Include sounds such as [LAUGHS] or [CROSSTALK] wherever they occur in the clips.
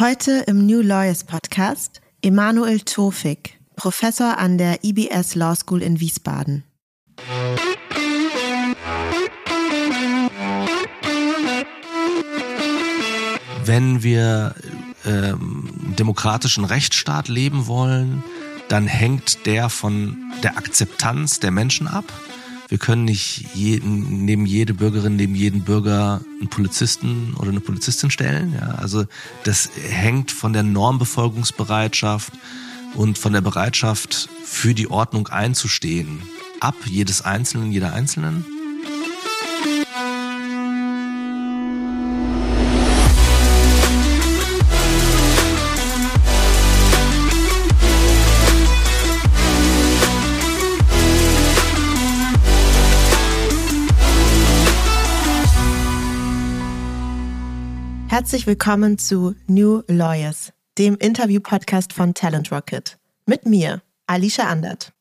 Heute im New Lawyers Podcast Emanuel Tofik, Professor an der IBS Law School in Wiesbaden. Wenn wir ähm, demokratischen Rechtsstaat leben wollen, dann hängt der von der Akzeptanz der Menschen ab. Wir können nicht jeden, neben jede Bürgerin, neben jeden Bürger einen Polizisten oder eine Polizistin stellen. Ja, also das hängt von der Normbefolgungsbereitschaft und von der Bereitschaft für die Ordnung einzustehen ab, jedes Einzelnen, jeder Einzelnen. Herzlich willkommen zu New Lawyers, dem Interview-Podcast von Talent Rocket. Mit mir, Alicia Andert.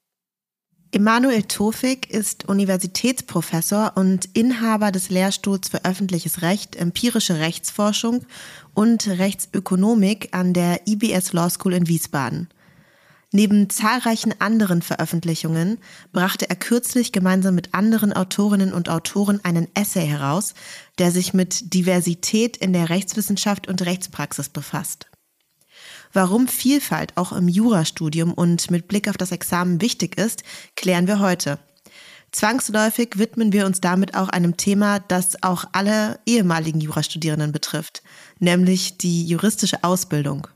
Emanuel Tofik ist Universitätsprofessor und Inhaber des Lehrstuhls für öffentliches Recht, empirische Rechtsforschung und Rechtsökonomik an der IBS Law School in Wiesbaden. Neben zahlreichen anderen Veröffentlichungen brachte er kürzlich gemeinsam mit anderen Autorinnen und Autoren einen Essay heraus, der sich mit Diversität in der Rechtswissenschaft und Rechtspraxis befasst. Warum Vielfalt auch im Jurastudium und mit Blick auf das Examen wichtig ist, klären wir heute. Zwangsläufig widmen wir uns damit auch einem Thema, das auch alle ehemaligen Jurastudierenden betrifft, nämlich die juristische Ausbildung.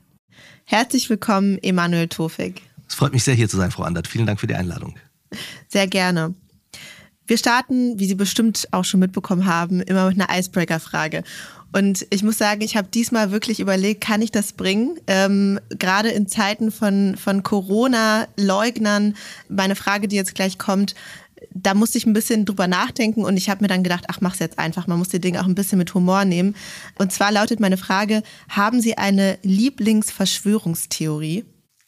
Herzlich willkommen, Emanuel Tofik. Es freut mich sehr, hier zu sein, Frau Andert. Vielen Dank für die Einladung. Sehr gerne. Wir starten, wie Sie bestimmt auch schon mitbekommen haben, immer mit einer Icebreaker-Frage. Und ich muss sagen, ich habe diesmal wirklich überlegt, kann ich das bringen? Ähm, Gerade in Zeiten von, von Corona-Leugnern, meine Frage, die jetzt gleich kommt, da musste ich ein bisschen drüber nachdenken und ich habe mir dann gedacht, ach, mach's jetzt einfach. Man muss die Dinge auch ein bisschen mit Humor nehmen. Und zwar lautet meine Frage, haben Sie eine Lieblingsverschwörungstheorie?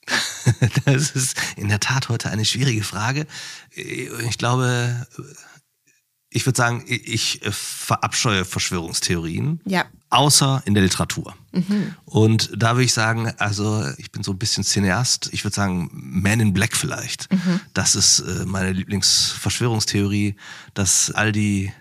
[LAUGHS] das ist in der Tat heute eine schwierige Frage. Ich glaube, ich würde sagen, ich verabscheue Verschwörungstheorien. Ja. Außer in der Literatur. Mhm. Und da würde ich sagen, also ich bin so ein bisschen Cineast. Ich würde sagen, Man in Black vielleicht. Mhm. Das ist äh, meine Lieblingsverschwörungstheorie, dass all die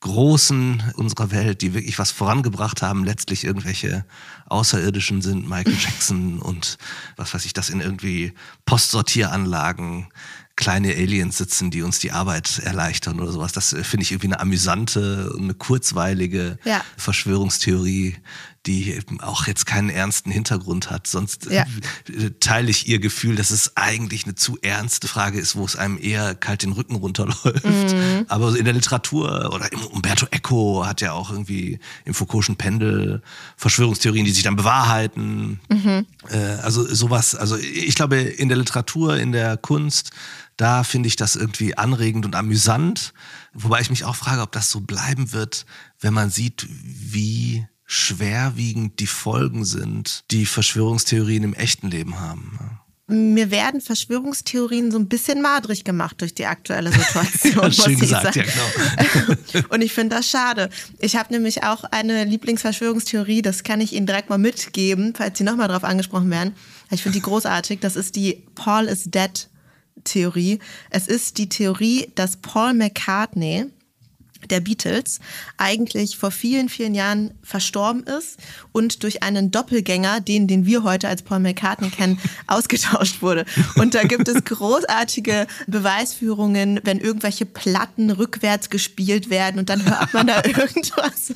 Großen unserer Welt, die wirklich was vorangebracht haben, letztlich irgendwelche Außerirdischen sind, Michael Jackson und was weiß ich, das in irgendwie Postsortieranlagen kleine Aliens sitzen, die uns die Arbeit erleichtern oder sowas. Das äh, finde ich irgendwie eine amüsante, eine kurzweilige ja. Verschwörungstheorie, die auch jetzt keinen ernsten Hintergrund hat. Sonst ja. Äh, teile ich ihr Gefühl, dass es eigentlich eine zu ernste Frage ist, wo es einem eher kalt den Rücken runterläuft. Mhm. Aber in der Literatur oder Umberto Eco hat ja auch irgendwie im Foucault'schen Pendel Verschwörungstheorien, die sich dann bewahrheiten. Mhm. Äh, also sowas, also ich glaube in der Literatur, in der Kunst, da finde ich das irgendwie anregend und amüsant. Wobei ich mich auch frage, ob das so bleiben wird, wenn man sieht, wie schwerwiegend die Folgen sind, die Verschwörungstheorien im echten Leben haben. Mir werden Verschwörungstheorien so ein bisschen madrig gemacht durch die aktuelle Situation. [LAUGHS] ja, schön gesagt, ja genau. [LAUGHS] Und ich finde das schade. Ich habe nämlich auch eine Lieblingsverschwörungstheorie, das kann ich Ihnen direkt mal mitgeben, falls Sie nochmal drauf angesprochen werden. Ich finde die großartig. Das ist die Paul is dead Theorie. Es ist die Theorie, dass Paul McCartney der Beatles eigentlich vor vielen, vielen Jahren verstorben ist und durch einen Doppelgänger, den, den wir heute als Paul McCartney kennen, [LAUGHS] ausgetauscht wurde. Und da gibt es großartige Beweisführungen, wenn irgendwelche Platten rückwärts gespielt werden und dann hört man da [LAUGHS] irgendwas.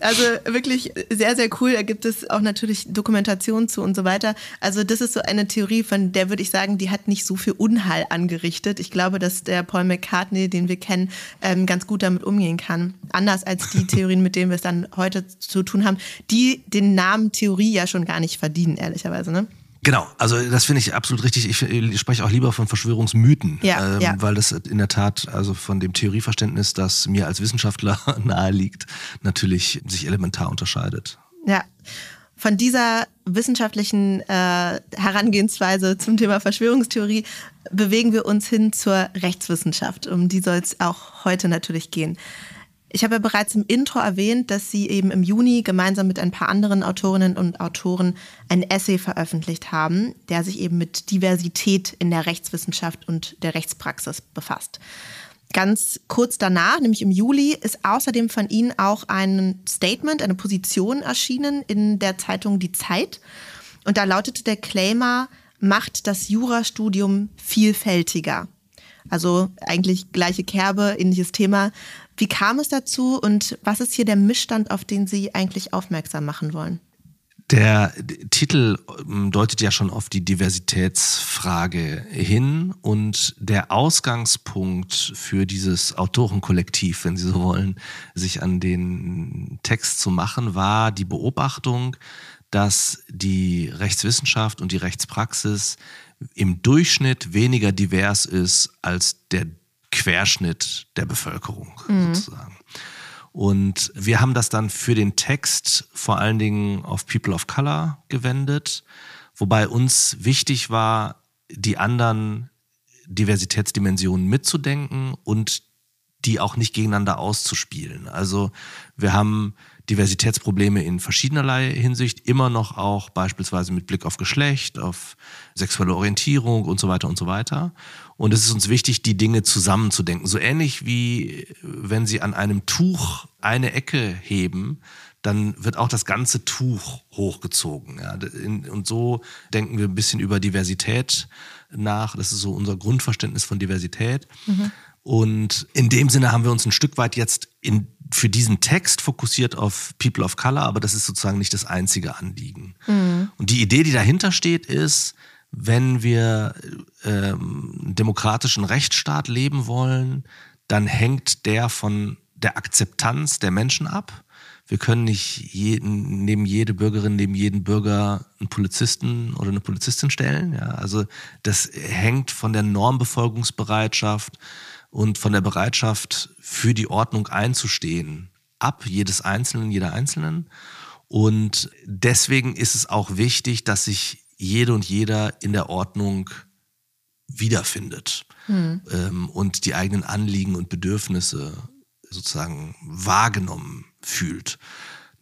Also wirklich sehr, sehr cool. Da gibt es auch natürlich Dokumentationen zu und so weiter. Also das ist so eine Theorie, von der würde ich sagen, die hat nicht so viel Unheil angerichtet. Ich glaube, dass der Paul McCartney, den wir kennen, ähm, ganz gut damit umgeht umgehen kann. Anders als die [LAUGHS] Theorien, mit denen wir es dann heute zu tun haben, die den Namen Theorie ja schon gar nicht verdienen, ehrlicherweise. Ne? Genau, also das finde ich absolut richtig. Ich, ich, spreche auch lieber von Verschwörungsmythen, ja, ähm, ja. weil das in der Tat also von dem Theorieverständnis, das mir als Wissenschaftler [LAUGHS] nahe liegt, natürlich sich elementar unterscheidet. Ja. Von dieser wissenschaftlichen äh, Herangehensweise zum Thema Verschwörungstheorie bewegen wir uns hin zur Rechtswissenschaft. Um die soll es auch heute natürlich gehen. Ich habe ja bereits im Intro erwähnt, dass Sie eben im Juni gemeinsam mit ein paar anderen Autorinnen und Autoren ein Essay veröffentlicht haben, der sich eben mit Diversität in der Rechtswissenschaft und der Rechtspraxis befasst. Ganz kurz danach, nämlich im Juli, ist außerdem von Ihnen auch ein Statement, eine Position erschienen in der Zeitung Die Zeit. Und da lautete der Claimer, macht das Jurastudium vielfältiger. Also eigentlich gleiche Kerbe, ähnliches Thema. Wie kam es dazu und was ist hier der Missstand, auf den Sie eigentlich aufmerksam machen wollen? Der Titel ähm, deutet ja schon auf die Diversitätsfrage hin und der Ausgangspunkt für dieses Autorenkollektiv, wenn Sie so wollen, sich an den Text zu machen, war die Beobachtung, dass die Rechtswissenschaft und die Rechtspraxis im Durchschnitt weniger divers ist als der Querschnitt der Bevölkerung mhm. sozusagen. Und wir haben das dann für den Text vor allen Dingen auf People of Color gewendet, wobei uns wichtig war, die anderen Diversitätsdimensionen mitzudenken und die auch nicht gegeneinander auszuspielen. Also wir haben Diversitätsprobleme in verschiedenerlei Hinsicht, immer noch auch beispielsweise mit Blick auf Geschlecht, auf sexuelle Orientierung und so weiter und so weiter. Und es ist uns wichtig, die Dinge zusammenzudenken. So ähnlich wie wenn Sie an einem Tuch eine Ecke heben, dann wird auch das ganze Tuch hochgezogen. Ja. Und so denken wir ein bisschen über Diversität nach. Das ist so unser Grundverständnis von Diversität. Mhm. Und in dem Sinne haben wir uns ein Stück weit jetzt in, für diesen Text fokussiert auf People of Color, aber das ist sozusagen nicht das einzige Anliegen. Mhm. Und die Idee, die dahinter steht, ist, wenn wir ähm, demokratischen Rechtsstaat leben wollen, dann hängt der von der Akzeptanz der Menschen ab. Wir können nicht jeden, neben jede Bürgerin, neben jeden Bürger einen Polizisten oder eine Polizistin stellen. Ja, also das hängt von der Normbefolgungsbereitschaft und von der Bereitschaft für die Ordnung einzustehen ab, jedes Einzelnen, jeder Einzelnen. Und deswegen ist es auch wichtig, dass sich jede und jeder in der Ordnung wiederfindet hm. ähm, und die eigenen Anliegen und Bedürfnisse sozusagen wahrgenommen fühlt.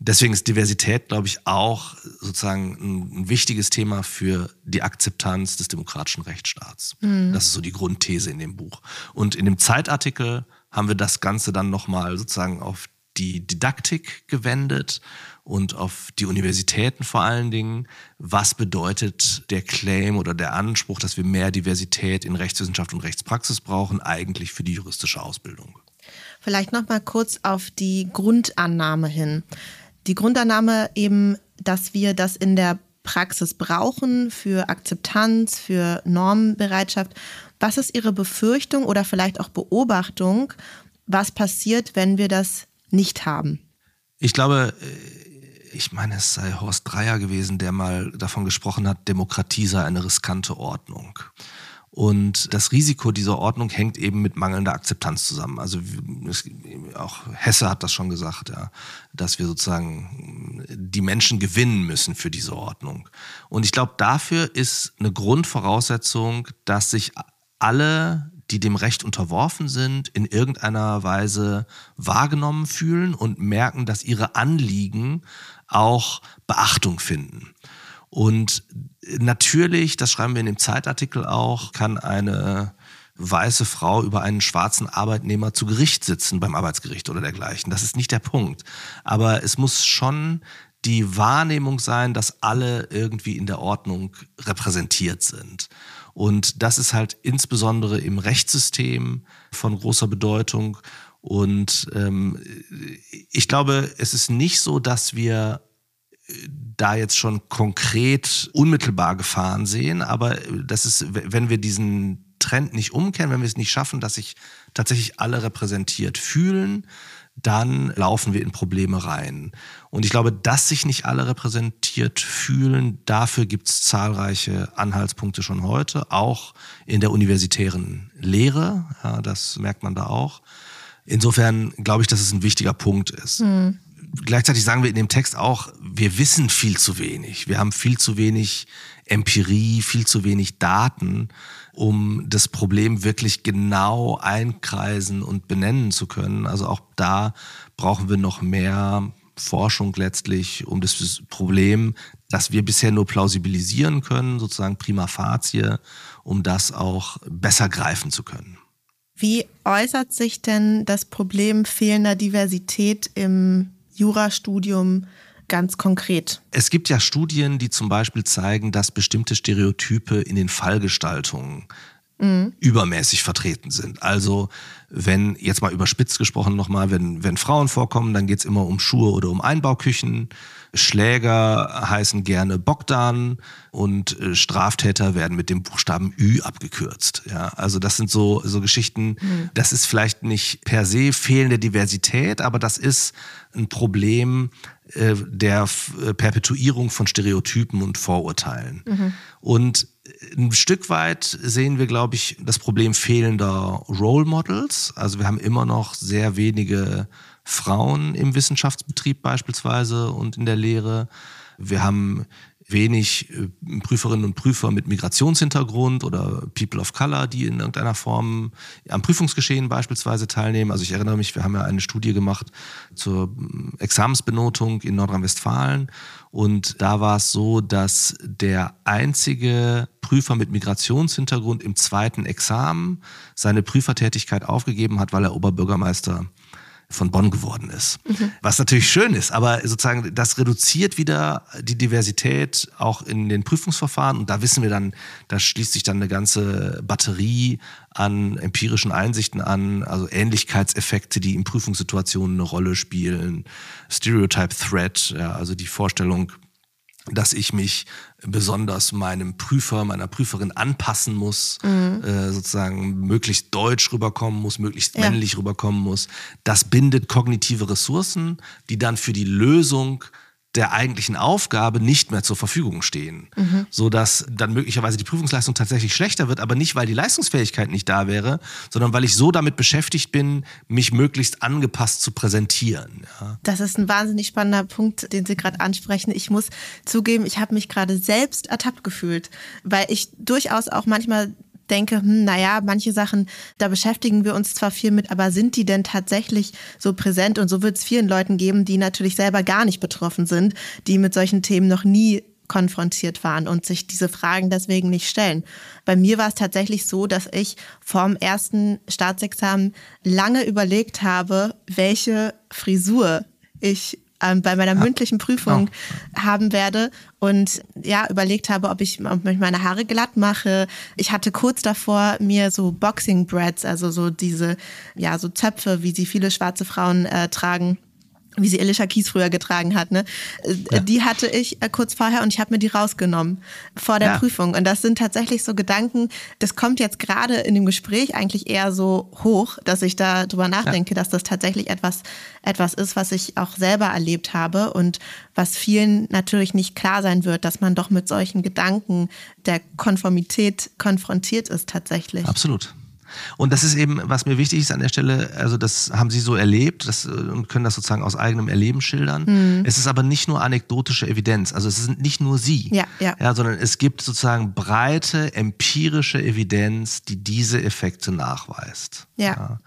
Deswegen ist Diversität, glaube ich, auch sozusagen ein, ein, wichtiges Thema für die Akzeptanz des demokratischen Rechtsstaats. Mhm. Das ist so die Grundthese in dem Buch. Und in dem Zeitartikel haben wir das Ganze dann nochmal sozusagen auf die Didaktik gewendet und auf die Universitäten vor allen Dingen. Was bedeutet der Claim oder der Anspruch, dass wir mehr Diversität in Rechtswissenschaft und Rechtspraxis brauchen, eigentlich für die juristische Ausbildung? Vielleicht noch mal kurz auf die Grundannahme hin. Die Grundannahme eben, dass wir das in der Praxis brauchen für Akzeptanz, für Normbereitschaft. Was ist Ihre Befürchtung oder vielleicht auch Beobachtung, was passiert, wenn wir das nicht haben? Ich glaube, äh, ich meine, es sei Horst Dreier gewesen, der mal davon gesprochen hat, Demokratie sei eine riskante Ordnung. Und das Risiko dieser Ordnung hängt eben mit mangelnder Akzeptanz zusammen. Also es, auch Hesse hat das schon gesagt, ja, dass wir sozusagen die Menschen gewinnen müssen für diese Ordnung. Und ich glaube, dafür ist eine Grundvoraussetzung, dass sich alle, die dem Recht unterworfen sind, in irgendeiner Weise wahrgenommen fühlen und merken, dass ihre Anliegen auch Beachtung finden. Und natürlich, das schreiben wir in dem Zeitartikel auch, kann eine weiße Frau über einen schwarzen Arbeitnehmer zu Gericht sitzen beim Arbeitsgericht oder dergleichen. Das ist nicht der Punkt. Aber es muss schon die Wahrnehmung sein, dass alle irgendwie in der Ordnung repräsentiert sind. Und das ist halt insbesondere im Rechtssystem von großer Bedeutung. Und ähm, ich glaube, es ist nicht so, dass wir da jetzt schon konkret unmittelbar Gefahren sehen, aber das ist, wenn wir diesen Trend nicht umkehren, wenn wir es nicht schaffen, dass sich tatsächlich alle repräsentiert fühlen, dann laufen wir in Probleme rein. Und ich glaube, dass sich nicht alle repräsentiert fühlen, dafür gibt es zahlreiche Anhaltspunkte schon heute, auch in der universitären Lehre. Ja, das merkt man da auch. Insofern glaube ich, dass es ein wichtiger Punkt ist. Mhm gleichzeitig sagen wir in dem Text auch, wir wissen viel zu wenig. Wir haben viel zu wenig Empirie, viel zu wenig Daten, um das Problem wirklich genau einkreisen und benennen zu können. Also auch da brauchen wir noch mehr Forschung letztlich, um das Problem, das wir bisher nur plausibilisieren können, sozusagen prima facie, um das auch besser greifen zu können. Wie äußert sich denn das Problem fehlender Diversität im Jurastudium ganz konkret? Es gibt ja Studien, die zum Beispiel zeigen, dass bestimmte Stereotype in den Fallgestaltungen mhm. übermäßig vertreten sind. Also wenn, jetzt mal überspitzt gesprochen nochmal, wenn, wenn Frauen vorkommen, dann geht es immer um Schuhe oder um Einbauküchen. Schläger heißen gerne Bogdan und äh, Straftäter werden mit dem Buchstaben Ü abgekürzt. Ja, also das sind so, so Geschichten, mhm. das ist vielleicht nicht per se fehlende Diversität, aber das ist ein Problem äh, der äh, Perpetuierung von Stereotypen und Vorurteilen. Mhm. Und ein Stück weit sehen wir, glaube ich, das Problem fehlender Role Models. Also wir haben immer noch sehr wenige Frauen im Wissenschaftsbetrieb beispielsweise und in der Lehre. Wir haben wenig äh, Prüferinnen und Prüfer mit Migrationshintergrund oder People of Color, die in irgendeiner Form am Prüfungsgeschehen beispielsweise teilnehmen. Also ich erinnere mich, wir haben ja eine Studie gemacht zur mm, Examensbenotung in Nordrhein-Westfalen und da war es so, dass der einzige Prüfer mit Migrationshintergrund im zweiten Examen seine Prüfertätigkeit aufgegeben hat, weil er Oberbürgermeister von Bonn geworden ist. Mhm. Was natürlich schön ist, aber sozusagen das reduziert wieder die Diversität auch in den Prüfungsverfahren und da wissen wir dann, da schließt sich dann eine ganze Batterie an empirischen Einsichten an, also Ähnlichkeitseffekte, die in Prüfungssituationen eine Rolle spielen, Stereotype Threat, ja, also die Vorstellung, dass ich mich besonders meinem Prüfer, meiner Prüferin anpassen muss, mhm. äh, sozusagen möglichst deutsch rüberkommen muss, möglichst ja. männlich rüberkommen muss. Das bindet kognitive Ressourcen, die dann für die Lösung der eigentlichen Aufgabe nicht mehr zur Verfügung stehen, mhm. so dass dann möglicherweise die Prüfungsleistung tatsächlich schlechter wird, aber nicht weil die Leistungsfähigkeit nicht da wäre, sondern weil ich so damit beschäftigt bin, mich möglichst angepasst zu präsentieren. Ja. Das ist ein wahnsinnig spannender Punkt, den Sie gerade ansprechen. Ich muss zugeben, ich habe mich gerade selbst ertappt gefühlt, weil ich durchaus auch manchmal denke, hm, naja, manche Sachen, da beschäftigen wir uns zwar viel mit, aber sind die denn tatsächlich so präsent? Und so wird es vielen Leuten geben, die natürlich selber gar nicht betroffen sind, die mit solchen Themen noch nie konfrontiert waren und sich diese Fragen deswegen nicht stellen. Bei mir war es tatsächlich so, dass ich vorm ersten Staatsexamen lange überlegt habe, welche Frisur ich ähm, bei meiner mündlichen Prüfung oh. haben werde und ja, überlegt habe, ob ich, ob ich meine Haare glatt mache. Ich hatte kurz davor mir so Boxing Breads, also so diese, ja, so Zöpfe, wie sie viele schwarze Frauen äh, tragen, wie sie Elisha Kies früher getragen hat, ne? Ja. Die hatte ich äh, kurz vorher und ich habe mir die rausgenommen vor der ja. Prüfung. Und das sind tatsächlich so Gedanken, das kommt jetzt gerade in dem Gespräch eigentlich eher so hoch, dass ich da drüber nachdenke, ja. dass das tatsächlich etwas, etwas ist, was ich auch selber erlebt habe und was vielen natürlich nicht klar sein wird, dass man doch mit solchen Gedanken der Konformität konfrontiert ist tatsächlich. Absolut. Und das ist eben, was mir wichtig ist an der Stelle, also das haben Sie so erlebt das, und können das sozusagen aus eigenem Erleben schildern. Mhm. Es ist aber nicht nur anekdotische Evidenz, also es sind nicht nur Sie, ja, ja. Ja, sondern es gibt sozusagen breite empirische Evidenz, die diese Effekte nachweist. ja. ja.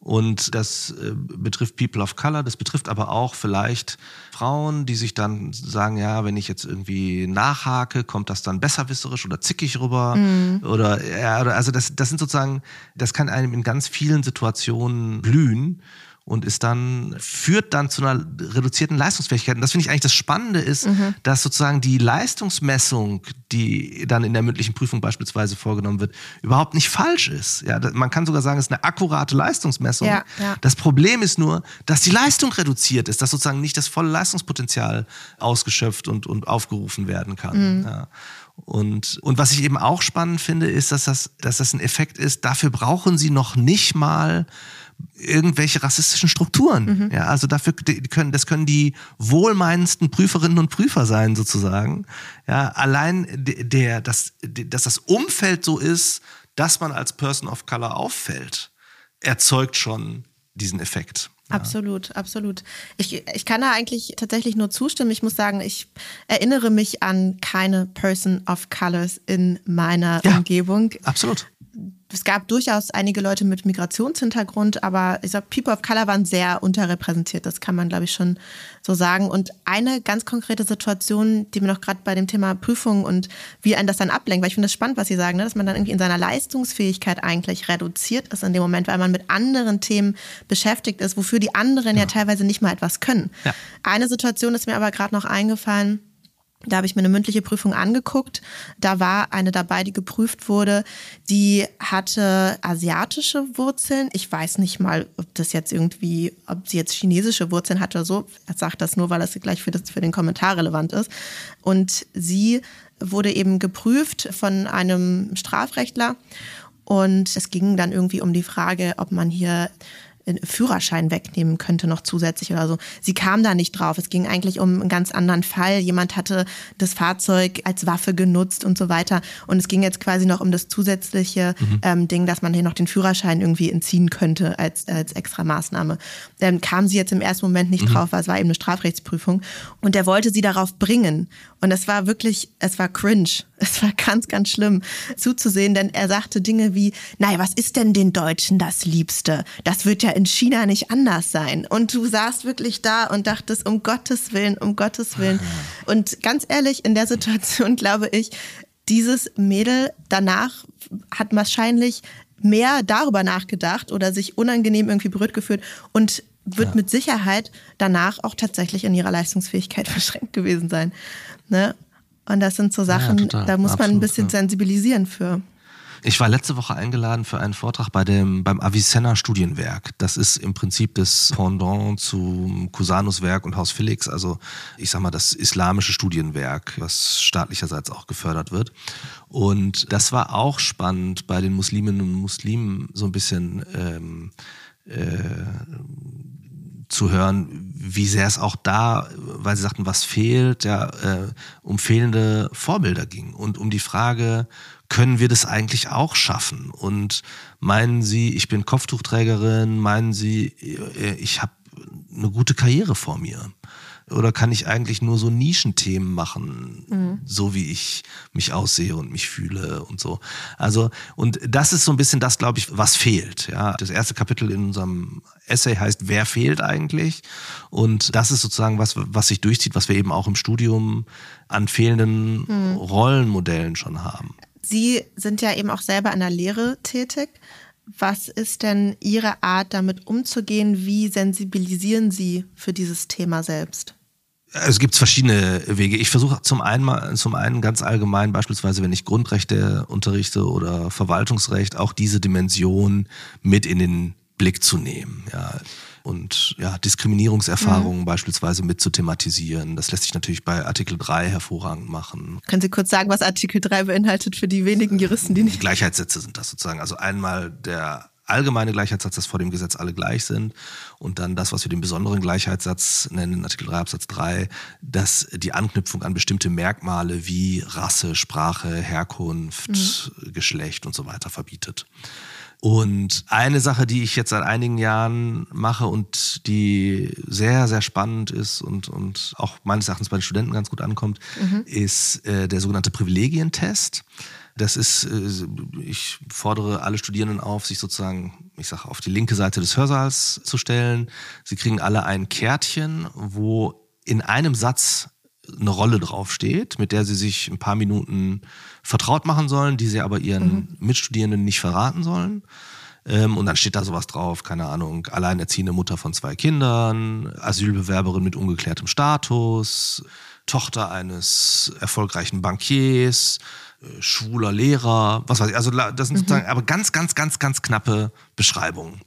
Und das äh, betrifft People of Color, das betrifft aber auch vielleicht Frauen, die sich dann sagen, ja, wenn ich jetzt irgendwie nachhake, kommt das dann besserwisserisch oder zickig rüber. Mhm. Oder ja, also das, das sind sozusagen, das kann einem in ganz vielen Situationen blühen und ist dann, führt dann zu einer reduzierten Leistungsfähigkeit. Und das finde ich eigentlich das Spannende ist, mhm. dass sozusagen die Leistungsmessung, die dann in der mündlichen Prüfung beispielsweise vorgenommen wird, überhaupt nicht falsch ist. Ja, man kann sogar sagen, es ist eine akkurate Leistungsmessung. Ja, ja. Das Problem ist nur, dass die Leistung reduziert ist, dass sozusagen nicht das volle Leistungspotenzial ausgeschöpft und, und aufgerufen werden kann. Mhm. Ja. Und, und was ich eben auch spannend finde, ist, dass das, dass das ein Effekt ist, dafür brauchen sie noch nicht mal irgendwelche rassistischen Strukturen. Mhm. Ja, also dafür können, das können die wohlmeinendsten Prüferinnen und Prüfer sein, sozusagen. Ja, allein der, dass, dass das Umfeld so ist, dass man als Person of Color auffällt, erzeugt schon diesen Effekt. Absolut, absolut. Ich, ich kann da eigentlich tatsächlich nur zustimmen. Ich muss sagen, ich erinnere mich an keine Person of Colors in meiner ja, Umgebung. Absolut es gab durchaus einige Leute mit Migrationshintergrund, aber ich sag, People of Color waren sehr unterrepräsentiert. Das kann man, glaube ich, schon so sagen. Und eine ganz konkrete Situation, die mir noch gerade bei dem Thema Prüfung und wie ein das dann ablenkt, weil ich finde es spannend, was Sie sagen, ne? dass man dann irgendwie in seiner Leistungsfähigkeit eigentlich reduziert ist in dem Moment, weil man mit anderen Themen beschäftigt ist, wofür die anderen ja, ja teilweise nicht mal etwas können. Ja. Eine Situation ist mir aber gerade noch eingefallen da habe ich mir eine mündliche Prüfung angeguckt. Da war eine dabei, die geprüft wurde, die hatte asiatische Wurzeln. Ich weiß nicht mal, ob das jetzt irgendwie, ob sie jetzt chinesische Wurzeln hat oder so. Er sagt das nur, weil das gleich für, das, für den Kommentar relevant ist. Und sie wurde eben geprüft von einem Strafrechtler. Und es ging dann irgendwie um die Frage, ob man hier Führerschein wegnehmen könnte noch zusätzlich oder so. Sie kam da nicht drauf. Es ging eigentlich um einen ganz anderen Fall. Jemand hatte das Fahrzeug als Waffe genutzt und so weiter. Und es ging jetzt quasi noch um das zusätzliche mhm. ähm, Ding, dass man hier noch den Führerschein irgendwie entziehen könnte als, als extra Maßnahme. Ähm, kam sie jetzt im ersten Moment nicht mhm. drauf, weil es war eben eine Strafrechtsprüfung. Und der wollte sie darauf bringen. Und es war wirklich, es war cringe. [LAUGHS] Es war ganz, ganz schlimm zuzusehen, denn er sagte Dinge wie, naja, was ist denn den Deutschen das Liebste? Das wird ja in China nicht anders sein. Und du saßt wirklich da und dachtest, um Gottes Willen, um Gottes Willen. Und ganz ehrlich, in der Situation [LAUGHS] glaube ich, dieses Mädel danach hat wahrscheinlich mehr darüber nachgedacht oder sich unangenehm irgendwie berührt gefühlt und wird ja. mit Sicherheit danach auch tatsächlich in ihrer Leistungsfähigkeit [LAUGHS] verschränkt gewesen sein. Ne? Und das sind so Sachen, ja, da muss man ein bisschen ja. sensibilisieren für. Ich war letzte Woche eingeladen für einen Vortrag bei dem, beim Avicenna Studienwerk. Das ist im Prinzip das Pendant zum Cusanus Werk und Haus Felix, also ich sag mal das islamische Studienwerk, was staatlicherseits auch gefördert wird. Und das war auch spannend bei den Musliminnen und Muslimen so ein bisschen ähm, äh, zu hören, wie sehr es auch da, weil sie sagten, was fehlt, ja, äh, um fehlende Vorbilder ging und um die Frage, können wir das eigentlich auch schaffen? Und meinen Sie, ich bin Kopftuchträgerin, meinen Sie, äh, ich habe eine gute Karriere vor mir? Oder kann ich eigentlich nur so Nischenthemen machen, mhm. so wie ich mich aussehe und mich fühle und so. Also, und das ist so ein bisschen das, glaube ich, was fehlt. Ja, das erste Kapitel in unserem Essay heißt, wer fehlt eigentlich? Und das ist sozusagen was, was sich durchzieht, was wir eben auch im Studium an fehlenden mhm. Rollenmodellen schon haben. Sie sind ja eben auch selber in der Lehre tätig. Was ist denn Ihre Art, damit umzugehen? Wie sensibilisieren Sie für dieses Thema selbst? Es gibt verschiedene Wege. Ich versuche zum einen, zum einen ganz allgemein, beispielsweise wenn ich Grundrechte unterrichte oder Verwaltungsrecht, auch diese Dimension mit in den Blick zu nehmen. Ja. Und ja, Diskriminierungserfahrungen mhm. beispielsweise mit zu thematisieren. Das lässt sich natürlich bei Artikel 3 hervorragend machen. Können Sie kurz sagen, was Artikel 3 beinhaltet für die wenigen Juristen, die nicht. Gleichheitssätze sind das sozusagen. Also einmal der allgemeine Gleichheitssatz, dass vor dem Gesetz alle gleich sind. Und dann das, was wir den besonderen Gleichheitssatz nennen, Artikel 3 Absatz 3, dass die Anknüpfung an bestimmte Merkmale wie Rasse, Sprache, Herkunft, mhm. Geschlecht und so weiter verbietet. Und eine Sache, die ich jetzt seit einigen Jahren mache und die sehr, sehr spannend ist und, und auch meines Erachtens bei den Studenten ganz gut ankommt, mhm. ist äh, der sogenannte Privilegientest. Das ist, äh, ich fordere alle Studierenden auf, sich sozusagen, ich sage, auf die linke Seite des Hörsaals zu stellen. Sie kriegen alle ein Kärtchen, wo in einem Satz eine Rolle draufsteht, mit der sie sich ein paar Minuten vertraut machen sollen, die sie aber ihren mhm. Mitstudierenden nicht verraten sollen. Ähm, und dann steht da sowas drauf, keine Ahnung, alleinerziehende Mutter von zwei Kindern, Asylbewerberin mit ungeklärtem Status, Tochter eines erfolgreichen Bankiers, schwuler Lehrer, was weiß ich. Also das sind mhm. sozusagen aber ganz, ganz, ganz, ganz knappe Beschreibungen.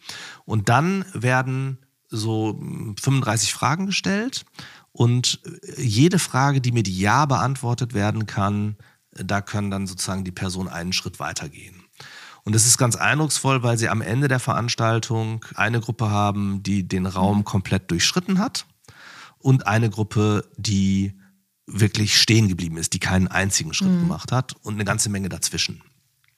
Und dann werden so 35 Fragen gestellt und jede Frage, die mit Ja beantwortet werden kann, da können dann sozusagen die Person einen Schritt weitergehen. Und das ist ganz eindrucksvoll, weil sie am Ende der Veranstaltung eine Gruppe haben, die den Raum mhm. komplett durchschritten hat und eine Gruppe, die wirklich stehen geblieben ist, die keinen einzigen Schritt mhm. gemacht hat und eine ganze Menge dazwischen.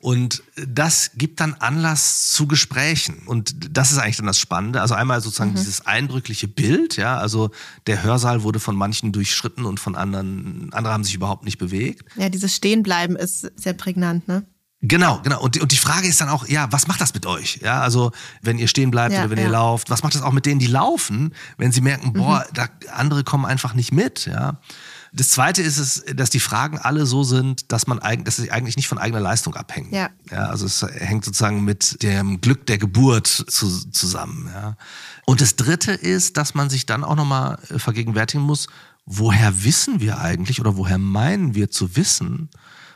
Und das gibt dann Anlass zu Gesprächen. Und das ist eigentlich dann das Spannende. Also einmal sozusagen mhm. dieses eindrückliche Bild, ja. Also der Hörsaal wurde von manchen durchschritten und von anderen, andere haben sich überhaupt nicht bewegt. Ja, dieses Stehenbleiben ist sehr prägnant, ne? Genau, genau. Und, und die Frage ist dann auch, ja, was macht das mit euch? Ja, also wenn ihr stehen bleibt ja, oder wenn ja. ihr lauft, was macht das auch mit denen, die laufen, wenn sie merken, boah, mhm. da, andere kommen einfach nicht mit, ja? Das zweite ist es, dass die Fragen alle so sind, dass man eigentlich, dass sie eigentlich nicht von eigener Leistung abhängen. Ja. ja also es hängt sozusagen mit dem Glück der Geburt zu, zusammen. Ja. Und das dritte ist, dass man sich dann auch nochmal vergegenwärtigen muss, woher wissen wir eigentlich oder woher meinen wir zu wissen,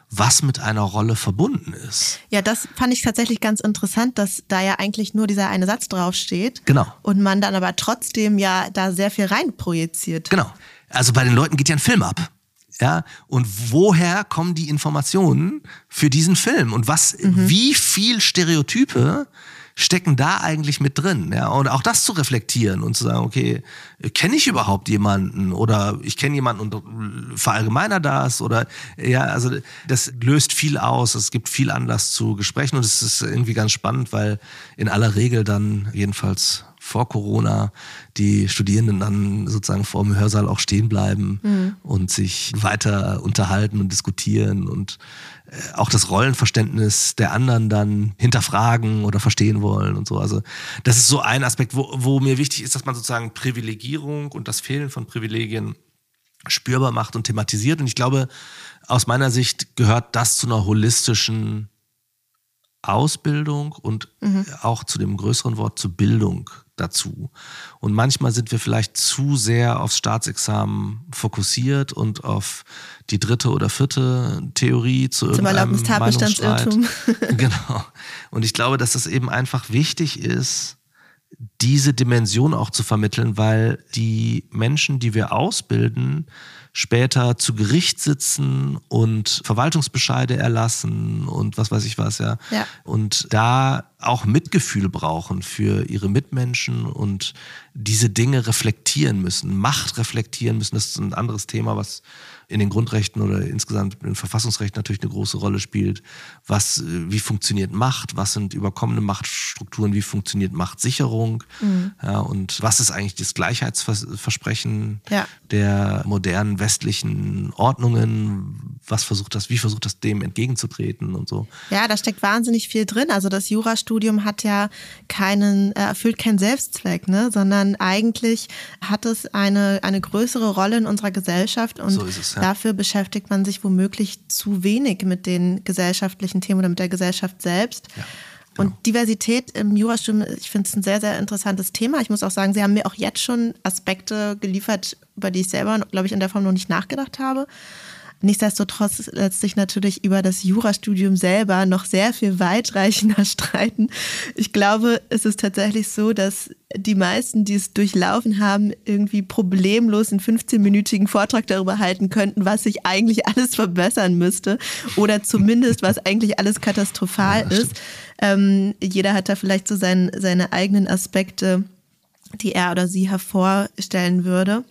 was mit einer Rolle verbunden ist. Ja, das fand ich tatsächlich ganz interessant, dass da ja eigentlich nur dieser eine Satz draufsteht. Genau. Und man dann aber trotzdem ja da sehr viel reinprojiziert. Genau. Also bei den Leuten geht ja ein Film ab. Ja, und woher kommen die Informationen für diesen Film? Und was, mhm. wie viel Stereotype stecken da eigentlich mit drin? Ja, und auch das zu reflektieren und zu sagen, okay, kenne ich überhaupt jemanden oder ich kenne jemanden und verallgemeiner das oder ja, also das löst viel aus. Es gibt viel Anlass zu Gesprächen und es ist irgendwie ganz spannend, weil in aller Regel dann jedenfalls vor Corona die Studierenden dann sozusagen vor dem Hörsaal auch stehen bleiben mhm. und sich weiter unterhalten und diskutieren und äh, auch das Rollenverständnis der anderen dann hinterfragen oder verstehen wollen und so. Also das ist so ein Aspekt, wo, wo mir wichtig ist, dass man sozusagen Privilegierung und das Fehlen von Privilegien spürbar macht und thematisiert. Und ich glaube, aus meiner Sicht gehört das zu einer holistischen Ausbildung und mhm. auch zu dem größeren Wort zu Bildung dazu. Und manchmal sind wir vielleicht zu sehr aufs Staatsexamen fokussiert und auf die dritte oder vierte Theorie zu Zum irgendeinem Meinungsstreit. [LAUGHS] genau. Und ich glaube, dass das eben einfach wichtig ist, diese Dimension auch zu vermitteln, weil die Menschen, die wir ausbilden, später zu Gericht sitzen und Verwaltungsbescheide erlassen und was weiß ich was, ja. ja. Und da auch Mitgefühl brauchen für ihre Mitmenschen und diese Dinge reflektieren müssen, Macht reflektieren müssen. Das ist ein anderes Thema, was in den Grundrechten oder insgesamt in Verfassungsrecht natürlich eine große Rolle spielt. Was, äh, wie funktioniert Macht? Was sind überkommene Machtstrukturen? Wie funktioniert Machtsicherung? Mhm. Ja, und was ist eigentlich das Gleichheitsversprechen ja. der modernen westlichen Ordnungen? Was versucht das, wie versucht das dem entgegenzutreten und so? Ja, da steckt wahnsinnig viel drin. Also das Jurastudium hat ja keinen, äh, erfüllt keinen Selbstzweck, ne? sondern eigentlich hat es eine, eine größere Rolle in unserer Gesellschaft und so es, ja. dafür beschäftigt man sich womöglich zu wenig mit den gesellschaftlichen Themen oder mit der Gesellschaft selbst. Ja. Und genau. Diversität im Jurastudium, ich finde es ein sehr, sehr interessantes Thema. Ich muss auch sagen, Sie haben mir auch jetzt schon Aspekte geliefert, über die ich selber, glaube ich, in der Form noch nicht nachgedacht habe. Nichtsdestotrotz lässt sich natürlich über das Jurastudium selber noch sehr viel weitreichender [LAUGHS] streiten. Ich glaube, es ist tatsächlich so, dass die meisten, die es durchlaufen haben, irgendwie problemlos einen 15-minütigen Vortrag darüber halten könnten, was sich eigentlich alles verbessern müsste oder zumindest, was eigentlich alles katastrophal ja, ist. Ähm, jeder hat da vielleicht so sein, seine eigenen Aspekte die er oder sie hervorstellen würde.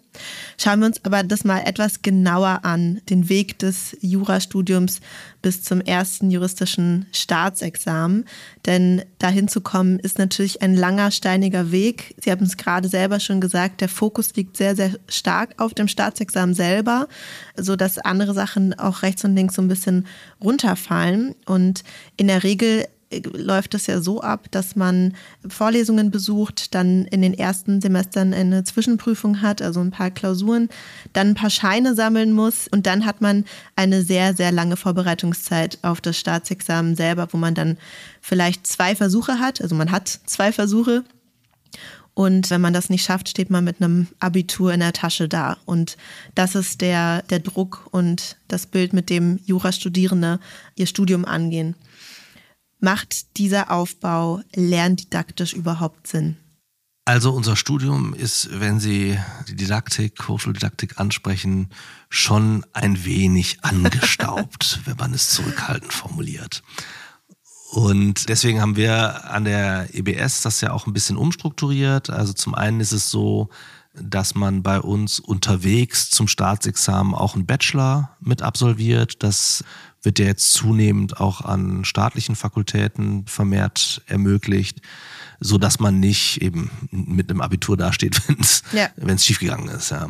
Schauen wir uns aber das mal etwas genauer an, den Weg des Jurastudiums bis zum ersten juristischen Staatsexamen. Denn dahin zu kommen ist natürlich ein langer, steiniger Weg. Sie haben es gerade selber schon gesagt, der Fokus liegt sehr, sehr stark auf dem Staatsexamen selber, so dass andere Sachen auch rechts und links so ein bisschen runterfallen. Und in der Regel läuft es ja so ab, dass man Vorlesungen besucht, dann in den ersten Semestern eine Zwischenprüfung hat, also ein paar Klausuren, dann ein paar Scheine sammeln muss und dann hat man eine sehr, sehr lange Vorbereitungszeit auf das Staatsexamen selber, wo man dann vielleicht zwei Versuche hat, also man hat zwei Versuche und wenn man das nicht schafft, steht man mit einem Abitur in der Tasche da. Und das ist der, der Druck und das Bild, mit dem Jurastudierende ihr Studium angehen. Macht dieser Aufbau lerndidaktisch überhaupt Sinn? Also unser Studium ist, wenn Sie die Didaktik, Hochschuldidaktik ansprechen, schon ein wenig [LAUGHS] angestaubt, wenn man es zurückhaltend formuliert. Und deswegen haben wir an der EBS das ja auch ein bisschen umstrukturiert. Also zum einen ist es so, dass man bei uns unterwegs zum Staatsexamen auch einen Bachelor mit absolviert. Das wird ja jetzt zunehmend auch an staatlichen Fakultäten vermehrt ermöglicht, so dass man nicht eben mit einem Abitur dasteht, [LAUGHS] wenn es ja. schiefgegangen ist. Ja.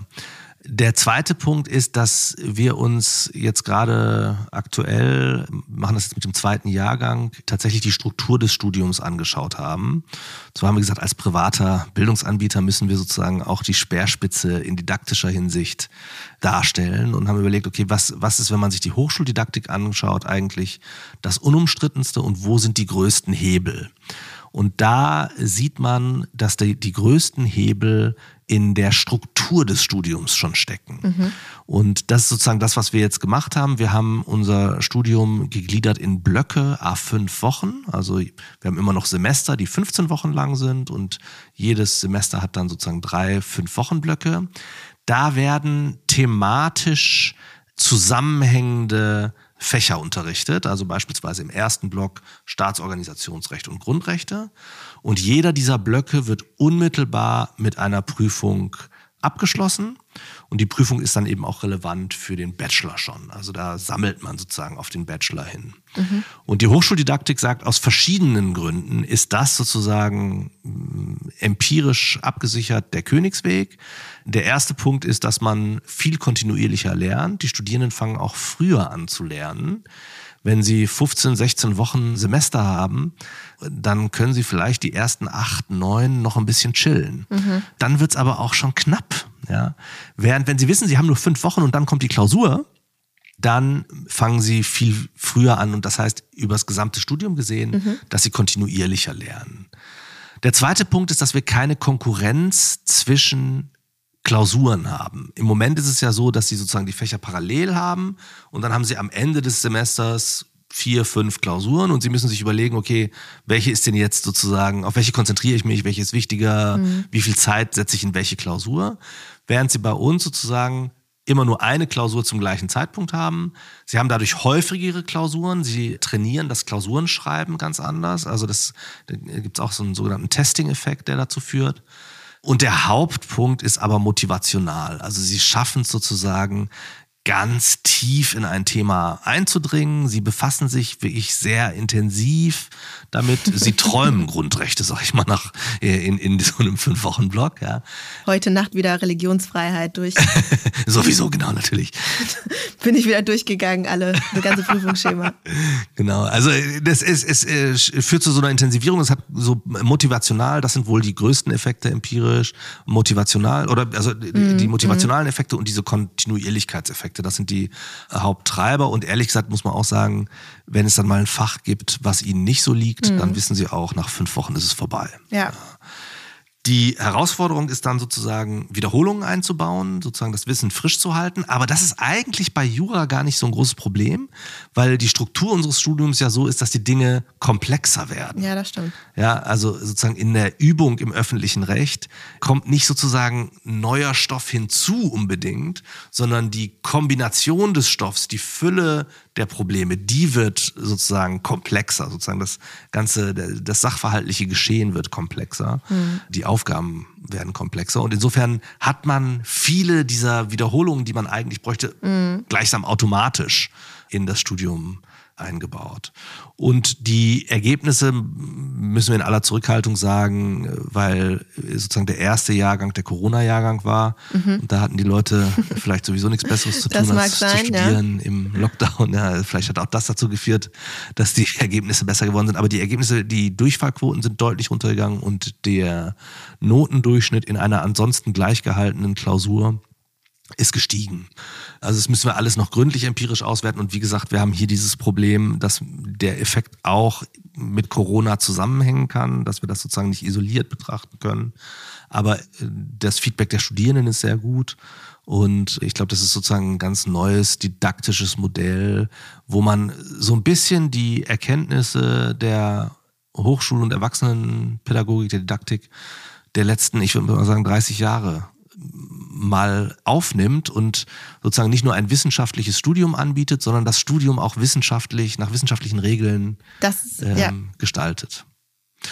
Der zweite Punkt ist, dass wir uns jetzt gerade aktuell, machen das jetzt mit dem zweiten Jahrgang, tatsächlich die Struktur des Studiums angeschaut haben. So haben wir gesagt, als privater Bildungsanbieter müssen wir sozusagen auch die Speerspitze in didaktischer Hinsicht darstellen und haben überlegt, okay, was, was ist, wenn man sich die Hochschuldidaktik anschaut, eigentlich das Unumstrittenste und wo sind die größten Hebel? Und da sieht man, dass die, die größten Hebel in der Struktur des Studiums schon stecken. Mhm. Und das ist sozusagen das, was wir jetzt gemacht haben. Wir haben unser Studium gegliedert in Blöcke, a fünf Wochen. Also wir haben immer noch Semester, die 15 Wochen lang sind und jedes Semester hat dann sozusagen drei fünf Wochen Blöcke. Da werden thematisch zusammenhängende Fächer unterrichtet, also beispielsweise im ersten Block Staatsorganisationsrecht und Grundrechte. Und jeder dieser Blöcke wird unmittelbar mit einer Prüfung abgeschlossen. Und die Prüfung ist dann eben auch relevant für den Bachelor schon. Also da sammelt man sozusagen auf den Bachelor hin. Mhm. Und die Hochschuldidaktik sagt, aus verschiedenen Gründen ist das sozusagen mm, empirisch abgesichert der Königsweg. Der erste Punkt ist, dass man viel kontinuierlicher lernt. Die Studierenden fangen auch früher an zu lernen. Wenn sie 15, 16 Wochen Semester haben, dann können sie vielleicht die ersten acht, neun noch ein bisschen chillen. Mhm. Dann wird's aber auch schon knapp. Ja? Während, wenn sie wissen, sie haben nur fünf Wochen und dann kommt die Klausur, dann fangen sie viel früher an und das heißt übers gesamte Studium gesehen, mhm. dass sie kontinuierlicher lernen. Der zweite Punkt ist, dass wir keine Konkurrenz zwischen Klausuren haben. Im Moment ist es ja so, dass sie sozusagen die Fächer parallel haben und dann haben sie am Ende des Semesters vier, fünf Klausuren und sie müssen sich überlegen, okay, welche ist denn jetzt sozusagen, auf welche konzentriere ich mich, welche ist wichtiger, mhm. wie viel Zeit setze ich in welche Klausur, während sie bei uns sozusagen immer nur eine Klausur zum gleichen Zeitpunkt haben. Sie haben dadurch häufigere Klausuren. Sie trainieren das Klausurenschreiben ganz anders. Also das da gibt es auch so einen sogenannten Testing-Effekt, der dazu führt. Und der Hauptpunkt ist aber motivational. Also sie schaffen es sozusagen ganz tief in ein Thema einzudringen. Sie befassen sich, wie ich, sehr intensiv damit. [LAUGHS] Sie träumen Grundrechte, sag ich mal, nach, äh, in, in so einem Fünf-Wochen-Blog. Ja. Heute Nacht wieder Religionsfreiheit durch. [LAUGHS] Sowieso, genau, natürlich. [LAUGHS] Bin ich wieder durchgegangen, alle, das ganze Prüfungsschema. genau, also das ist, es, es führt zu so einer Intensivierung. Es hat so motivational, das sind wohl die größten Effekte empirisch, motivational, oder also mm, die motivationalen Effekte und diese Kontinuierlichkeitseffekte. Projekte. Das sind die äh, Haupttreiber. Und ehrlich gesagt muss man auch sagen, wenn es dann mal ein Fach gibt, was ihnen nicht so liegt, mhm. dann wissen sie auch, nach fünf Wochen ist es vorbei. Ja. Die Herausforderung ist dann sozusagen Wiederholungen einzubauen, sozusagen das Wissen frisch zu halten. Aber das ist eigentlich bei Jura gar nicht so ein großes Problem, weil die Struktur unseres Studiums ja so ist, dass die Dinge komplexer werden. Ja, das stimmt. Ja, also sozusagen in der Übung im öffentlichen Recht kommt nicht sozusagen neuer Stoff hinzu unbedingt, sondern die Kombination des Stoffs, die Fülle der Probleme, die wird sozusagen komplexer, sozusagen das ganze, das sachverhaltliche Geschehen wird komplexer, mhm. die Aufgaben werden komplexer und insofern hat man viele dieser Wiederholungen, die man eigentlich bräuchte, mhm. gleichsam automatisch in das Studium eingebaut. Und die Ergebnisse müssen wir in aller Zurückhaltung sagen, weil sozusagen der erste Jahrgang der Corona-Jahrgang war. Mhm. Und da hatten die Leute vielleicht sowieso nichts Besseres zu [LAUGHS] tun, als sein, zu studieren ja. im Lockdown. Ja, vielleicht hat auch das dazu geführt, dass die Ergebnisse besser geworden sind. Aber die Ergebnisse, die Durchfallquoten sind deutlich runtergegangen und der Notendurchschnitt in einer ansonsten gleichgehaltenen Klausur ist gestiegen. Also das müssen wir alles noch gründlich empirisch auswerten. Und wie gesagt, wir haben hier dieses Problem, dass der Effekt auch mit Corona zusammenhängen kann, dass wir das sozusagen nicht isoliert betrachten können. Aber äh, das Feedback der Studierenden ist sehr gut. Und ich glaube, das ist sozusagen ein ganz neues didaktisches Modell, wo man so ein bisschen die Erkenntnisse der Hochschul- und Erwachsenenpädagogik, der Didaktik der letzten, ich würde mal sagen, 30 Jahre mal aufnimmt und sozusagen nicht nur ein wissenschaftliches Studium anbietet, sondern das Studium auch wissenschaftlich, nach wissenschaftlichen Regeln das, ähm, ja. gestaltet.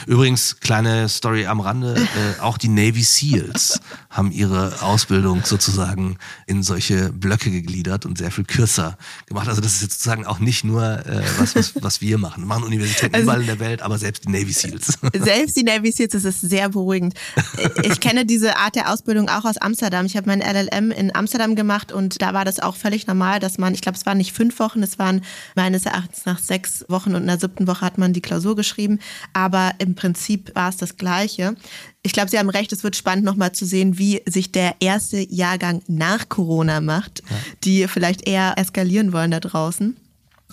Übrigens, kleine Story am Rande, [LAUGHS] äh, auch die Navy SEALs haben ihre Ausbildung sozusagen in solche Blöcke gegliedert und sehr viel kürzer gemacht. Also das ist jetzt sozusagen auch nicht nur äh, was, was, was wir machen. Wir machen Universitäten also, überall in der Welt, aber selbst die Navy SEALs. [LAUGHS] Selbst die Navy SEALs, das ist sehr beruhigend. Ich kenne diese Art der Ausbildung auch aus Amsterdam. Ich habe mein LLM in Amsterdam gemacht und da war das auch völlig normal, dass man, ich glaube, es waren nicht fünf Wochen, es waren meines Erachtens nach sechs Wochen und in der siebten Woche hat man die Klausur geschrieben. Aber im Prinzip war es das Gleiche. Ich glaube, Sie haben recht, es wird spannend nochmal zu sehen, wie sich der erste Jahrgang nach Corona macht, ja. die vielleicht eher eskalieren wollen da draußen.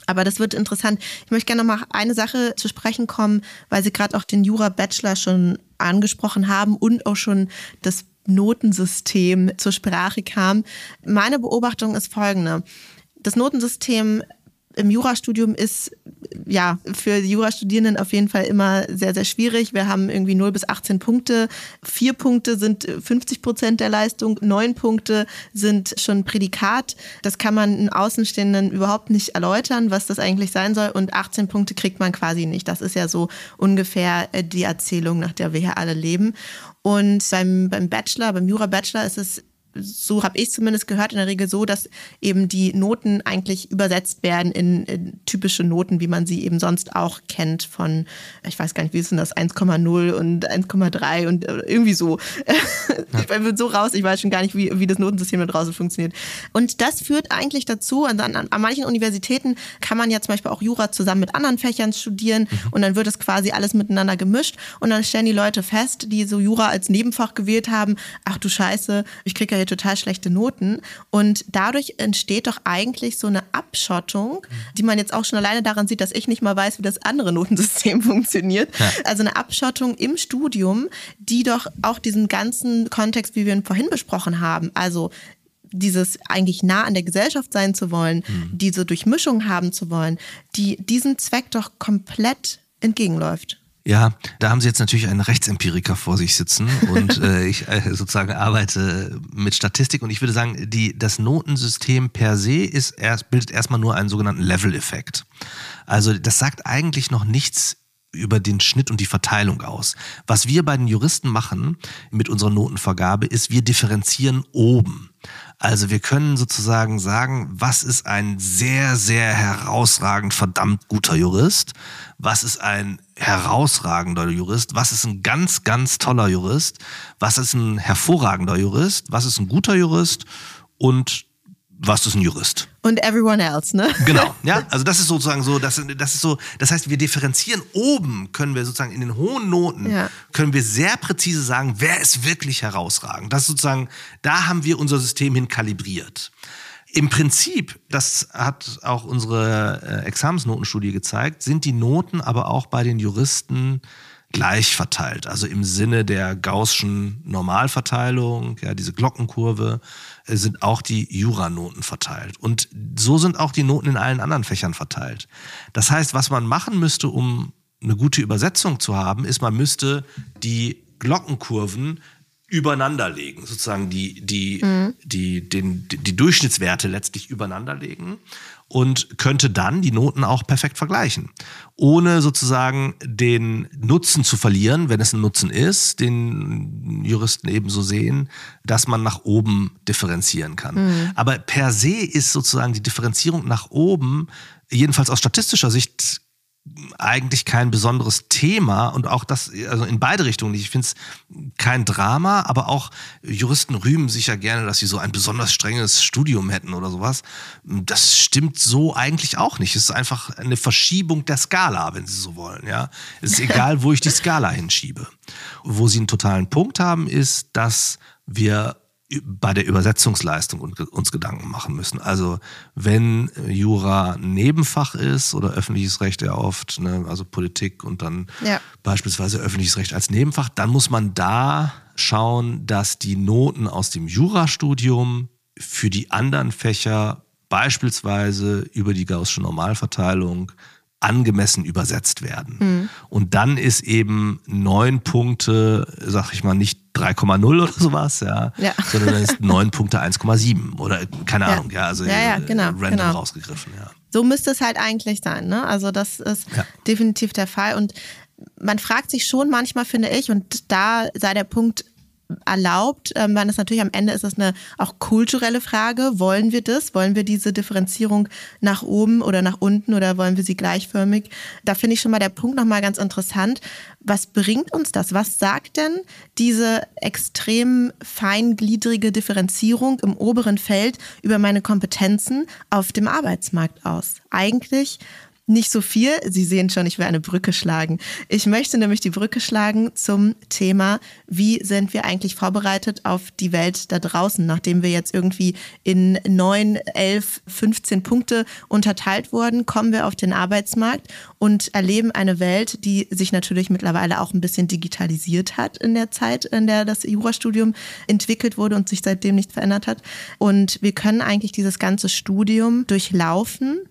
Aber das wird interessant. Ich möchte gerne noch mal eine Sache zu sprechen kommen, weil Sie gerade auch den Jura-Bachelor schon angesprochen haben und auch schon das Notensystem zur Sprache kam. Meine Beobachtung ist folgende. Das Notensystem im Jurastudium ist ja für Jurastudierenden auf jeden Fall immer sehr, sehr schwierig. Wir haben irgendwie 0 bis 18 Punkte. Vier Punkte sind 50 Prozent der Leistung, neun Punkte sind schon Prädikat. Das kann man einen Außenstehenden überhaupt nicht erläutern, was das eigentlich sein soll. Und 18 Punkte kriegt man quasi nicht. Das ist ja so ungefähr äh, die Erzählung, nach der wir hier alle leben. Und beim, beim Bachelor, beim Jura-Bachelor ist es so habe ich zumindest gehört, in der Regel so, dass eben die Noten eigentlich übersetzt werden in, in, typische Noten, wie man sie eben sonst auch kennt von, ich weiß gar nicht, wie ist denn das, 1,0 und 1,3 und äh, irgendwie so. [LAUGHS] Ja. ich bin so raus, ich weiß schon gar nicht, wie, wie das Notensystem da draußen funktioniert. Und das führt eigentlich dazu, an, an, an manchen Universitäten kann man ja zum Beispiel auch Jura zusammen mit anderen Fächern studieren mhm. und dann wird es quasi alles miteinander gemischt und dann stellen die Leute fest, die so Jura als Nebenfach gewählt haben, ach du Scheiße, ich kriege ja hier total schlechte Noten. Und dadurch entsteht doch eigentlich so eine Abschottung, die man jetzt auch schon alleine daran sieht, dass ich nicht mal weiß, wie das andere Notensystem [LAUGHS] funktioniert. Ja. Also eine Abschottung im Studium, die doch auch diesen ganzen Kontext, wie wir ihn vorhin besprochen haben, also dieses eigentlich nah an der Gesellschaft sein zu wollen, mhm. diese Durchmischung haben zu wollen, die diesem Zweck doch komplett entgegenläuft. Ja, da haben Sie jetzt natürlich einen Rechtsempiriker vor sich sitzen und äh, ich äh, sozusagen arbeite mit Statistik und ich würde sagen, die, das Notensystem per se ist erst, bildet erstmal nur einen sogenannten Level-Effekt. Also das sagt eigentlich noch nichts über den Schnitt und die Verteilung aus. Was wir bei den Juristen machen mit unserer Notenvergabe ist, wir differenzieren oben. Also wir können sozusagen sagen, was ist ein sehr, sehr herausragend verdammt guter Jurist, was ist ein herausragender Jurist, was ist ein ganz, ganz toller Jurist, was ist ein hervorragender Jurist, was ist ein guter Jurist? Und was ist ein Jurist? Und everyone else, ne? Genau, [LAUGHS] ja. Also das ist sozusagen so, das, das ist so, das heißt, wir differenzieren oben, können wir sozusagen in den hohen Noten, ja. können wir sehr präzise sagen, wer ist wirklich herausragend. Das ist sozusagen, da haben wir unser System hin kalibriert. Im Prinzip, das hat auch unsere äh, Examensnotenstudie gezeigt, sind die Noten aber auch bei den Juristen gleich verteilt. Also im Sinne der Gaußschen Normalverteilung, ja, diese Glockenkurve, äh, sind auch die Juranoten verteilt. Und so sind auch die Noten in allen anderen Fächern verteilt. Das heißt, was man machen müsste, um eine gute Übersetzung zu haben, ist, man müsste die Glockenkurven übereinander legen, sozusagen die, die, mhm. die, den, die Durchschnittswerte letztlich übereinander legen und könnte dann die Noten auch perfekt vergleichen, ohne sozusagen den Nutzen zu verlieren, wenn es ein Nutzen ist, den Juristen ebenso sehen, dass man nach oben differenzieren kann. Mhm. Aber per se ist sozusagen die Differenzierung nach oben, jedenfalls aus statistischer Sicht, eigentlich kein besonderes Thema und auch das, also in beide Richtungen nicht. Ich finde es kein Drama, aber auch Juristen rühmen sich ja gerne, dass sie so ein besonders strenges Studium hätten oder sowas. Das stimmt so eigentlich auch nicht. Es ist einfach eine Verschiebung der Skala, wenn Sie so wollen. Ja, es ist [LAUGHS] egal, wo ich die Skala hinschiebe. Wo Sie einen totalen Punkt haben, ist, dass wir bei der Übersetzungsleistung uns Gedanken machen müssen. Also wenn Jura Nebenfach ist oder öffentliches Recht ja oft, ne, also Politik und dann ja. beispielsweise öffentliches Recht als Nebenfach, dann muss man da schauen, dass die Noten aus dem Jurastudium für die anderen Fächer beispielsweise über die Gaußsche Normalverteilung angemessen übersetzt werden. Mhm. Und dann ist eben neun Punkte, sag ich mal, nicht 3,0 oder sowas, ja, ja. sondern dann ist neun Punkte 1,7 oder keine. Ahnung, ja, also ja, ja, genau, random genau. rausgegriffen, ja. So müsste es halt eigentlich sein, ne? Also das ist definitiv der Fall und man fragt sich schon manchmal, finde ich, und da sei der Punkt erlaubt. Ähm, weil es natürlich am Ende ist es eine auch kulturelle Frage. Wollen wir das? Wollen wir diese Differenzierung nach oben oder nach unten oder wollen wir sie gleichförmig? Da finde ich schon mal der Punkt nochmal ganz interessant. Was bringt uns das? Was sagt denn diese extrem feingliedrige Differenzierung im oberen Feld über meine Kompetenzen auf dem Arbeitsmarkt aus? Eigentlich nicht so viel. Sie sehen schon, ich will eine Brücke schlagen. Ich möchte nämlich die Brücke schlagen zum Thema, wie sind wir eigentlich vorbereitet auf die Welt da draußen, nachdem wir jetzt irgendwie in neun, elf, 15 Punkte unterteilt wurden, kommen wir auf den Arbeitsmarkt und erleben eine Welt, die sich natürlich mittlerweile auch ein bisschen digitalisiert hat in der Zeit, in der das Jurastudium entwickelt wurde und sich seitdem nicht verändert hat. Und wir können eigentlich dieses ganze Studium durchlaufen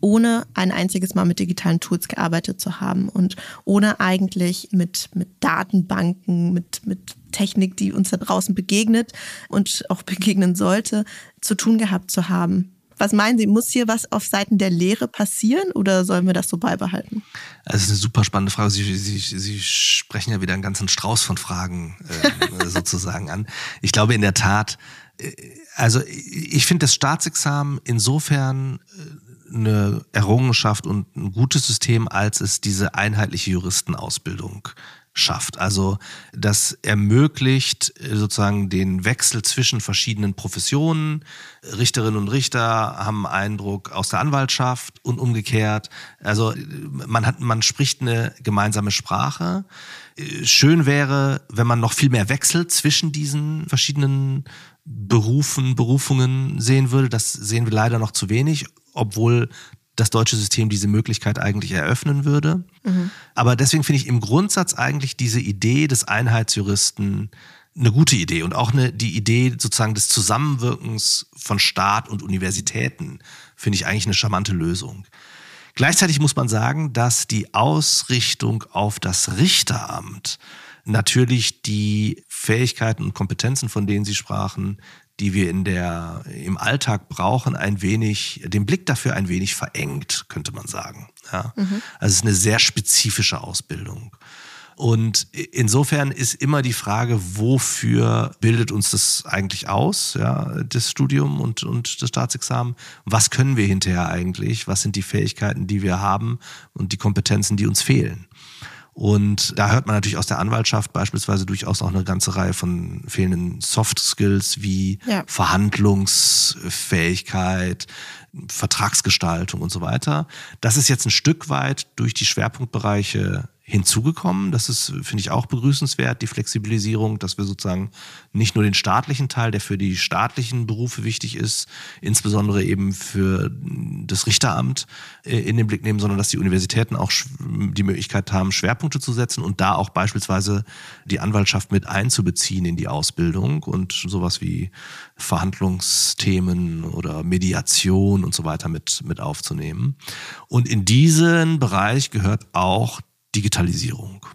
ohne ein einziges Mal mit digitalen Tools gearbeitet zu haben und ohne eigentlich mit, mit Datenbanken, mit, mit Technik, die uns da draußen begegnet und auch [LAUGHS] begegnen sollte, zu tun gehabt zu haben. Was meinen Sie, muss hier was auf Seiten der Lehre passieren oder sollen wir das so beibehalten? Das ist eine super spannende Frage. Sie, Sie, Sie sprechen ja wieder einen ganzen Strauß von Fragen äh, [LAUGHS] sozusagen an. Ich glaube in der Tat, äh, also ich finde das Staatsexamen insofern äh, eine Errungenschaft und ein gutes System, als es diese einheitliche Juristenausbildung schafft. Also das ermöglicht äh, sozusagen den Wechsel zwischen verschiedenen Professionen. Richterinnen und Richter haben Eindruck aus der Anwaltschaft und umgekehrt. Also man hat, man spricht eine gemeinsame Sprache. Schön wäre, wenn man noch viel mehr Wechsel zwischen diesen verschiedenen Berufen, Berufungen sehen würde. Das sehen wir leider noch zu wenig obwohl das deutsche System diese Möglichkeit eigentlich eröffnen würde. Mhm. Aber deswegen finde ich im Grundsatz eigentlich diese Idee des Einheitsjuristen eine gute Idee und auch eine, die Idee sozusagen des Zusammenwirkens von Staat und Universitäten finde ich eigentlich eine charmante Lösung. Gleichzeitig muss man sagen, dass die Ausrichtung auf das Richteramt natürlich die Fähigkeiten und Kompetenzen, von denen Sie sprachen, die wir in der, im Alltag brauchen, ein wenig, den Blick dafür ein wenig verengt, könnte man sagen. Ja? Mhm. Also es ist eine sehr spezifische Ausbildung. Und insofern ist immer die Frage, wofür bildet uns das eigentlich aus, ja, das Studium und, und das Staatsexamen? Was können wir hinterher eigentlich? Was sind die Fähigkeiten, die wir haben und die Kompetenzen, die uns fehlen? Und da hört man natürlich aus der Anwaltschaft beispielsweise durchaus auch eine ganze Reihe von fehlenden Soft Skills wie ja. Verhandlungsfähigkeit, Vertragsgestaltung und so weiter. Das ist jetzt ein Stück weit durch die Schwerpunktbereiche hinzugekommen. Das ist, finde ich, auch begrüßenswert, die Flexibilisierung, dass wir sozusagen nicht nur den staatlichen Teil, der für die staatlichen Berufe wichtig ist, insbesondere eben für das Richteramt äh, in den Blick nehmen, sondern dass die Universitäten auch die Möglichkeit haben, Schwerpunkte zu setzen und da auch beispielsweise die Anwaltschaft mit einzubeziehen in die Ausbildung und sowas wie Verhandlungsthemen oder Mediation und so weiter mit, mit aufzunehmen. Und in diesen Bereich gehört auch Digitalisierung.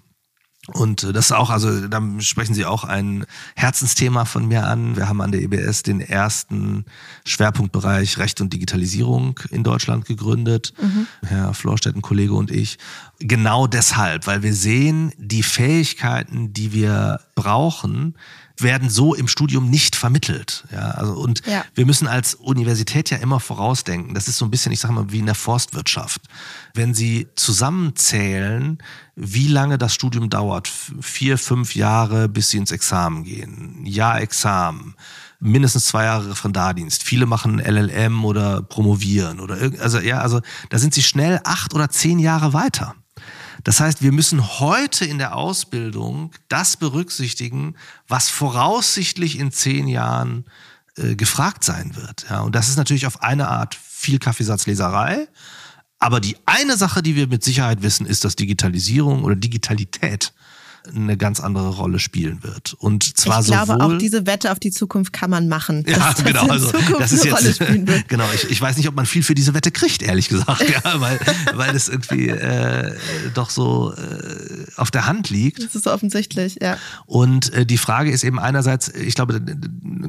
Und äh, das ist auch, also da sprechen Sie auch ein Herzensthema von mir an. Wir haben an der EBS den ersten Schwerpunktbereich Recht und Digitalisierung in Deutschland gegründet. Mhm. Herr Florstedt, ein Kollege und ich. Genau deshalb, weil wir sehen, die Fähigkeiten, die wir brauchen, werden so im Studium nicht vermittelt. Ja, also und ja. wir müssen als Universität ja immer vorausdenken. Das ist so ein bisschen, ich sage mal, wie in der Forstwirtschaft. Wenn Sie zusammenzählen, wie lange das Studium dauert, vier, fünf Jahre, bis Sie ins Examen gehen, Jahr Examen, mindestens zwei Jahre Referendardienst. Viele machen LLM oder promovieren oder also ja, also da sind Sie schnell acht oder zehn Jahre weiter. Das heißt, wir müssen heute in der Ausbildung das berücksichtigen, was voraussichtlich in zehn Jahren äh, gefragt sein wird. Ja, und das ist natürlich auf eine Art viel Kaffeesatzleserei. Aber die eine Sache, die wir mit Sicherheit wissen, ist, dass Digitalisierung oder Digitalität eine ganz andere Rolle spielen wird. Und zwar ich glaube, sowohl auch diese Wette auf die Zukunft kann man machen. ja, das genau. Also, das ist jetzt, [LAUGHS] genau. Ich, ich weiß nicht, ob man viel für diese Wette kriegt, ehrlich gesagt, [LAUGHS] ja, weil, weil es irgendwie äh, doch so äh, auf der Hand liegt. Das ist so offensichtlich, ja. Und äh, die Frage ist eben einerseits, ich glaube, da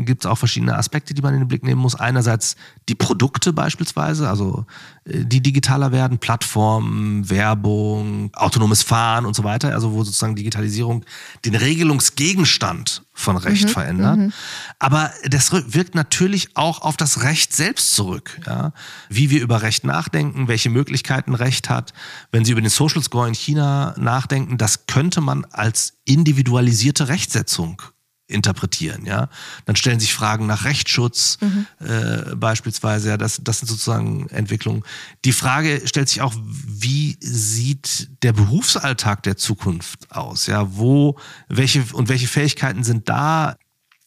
gibt es auch verschiedene Aspekte, die man in den Blick nehmen muss. Einerseits die Produkte beispielsweise, also die digitaler werden, Plattformen, Werbung, autonomes Fahren und so weiter, also wo sozusagen Digitalisierung den Regelungsgegenstand von Recht verändert. Aber das wirkt natürlich auch auf das Recht selbst zurück. Ja? Wie wir über Recht nachdenken, welche Möglichkeiten Recht hat. Wenn Sie über den Social Score in China nachdenken, das könnte man als individualisierte Rechtsetzung interpretieren, ja. Dann stellen sich Fragen nach Rechtsschutz äh, beispielsweise, ja, das, das sind sozusagen Entwicklungen. Die Frage stellt sich auch, wie sieht der Berufsalltag der Zukunft aus? Ja, wo, welche und welche Fähigkeiten sind da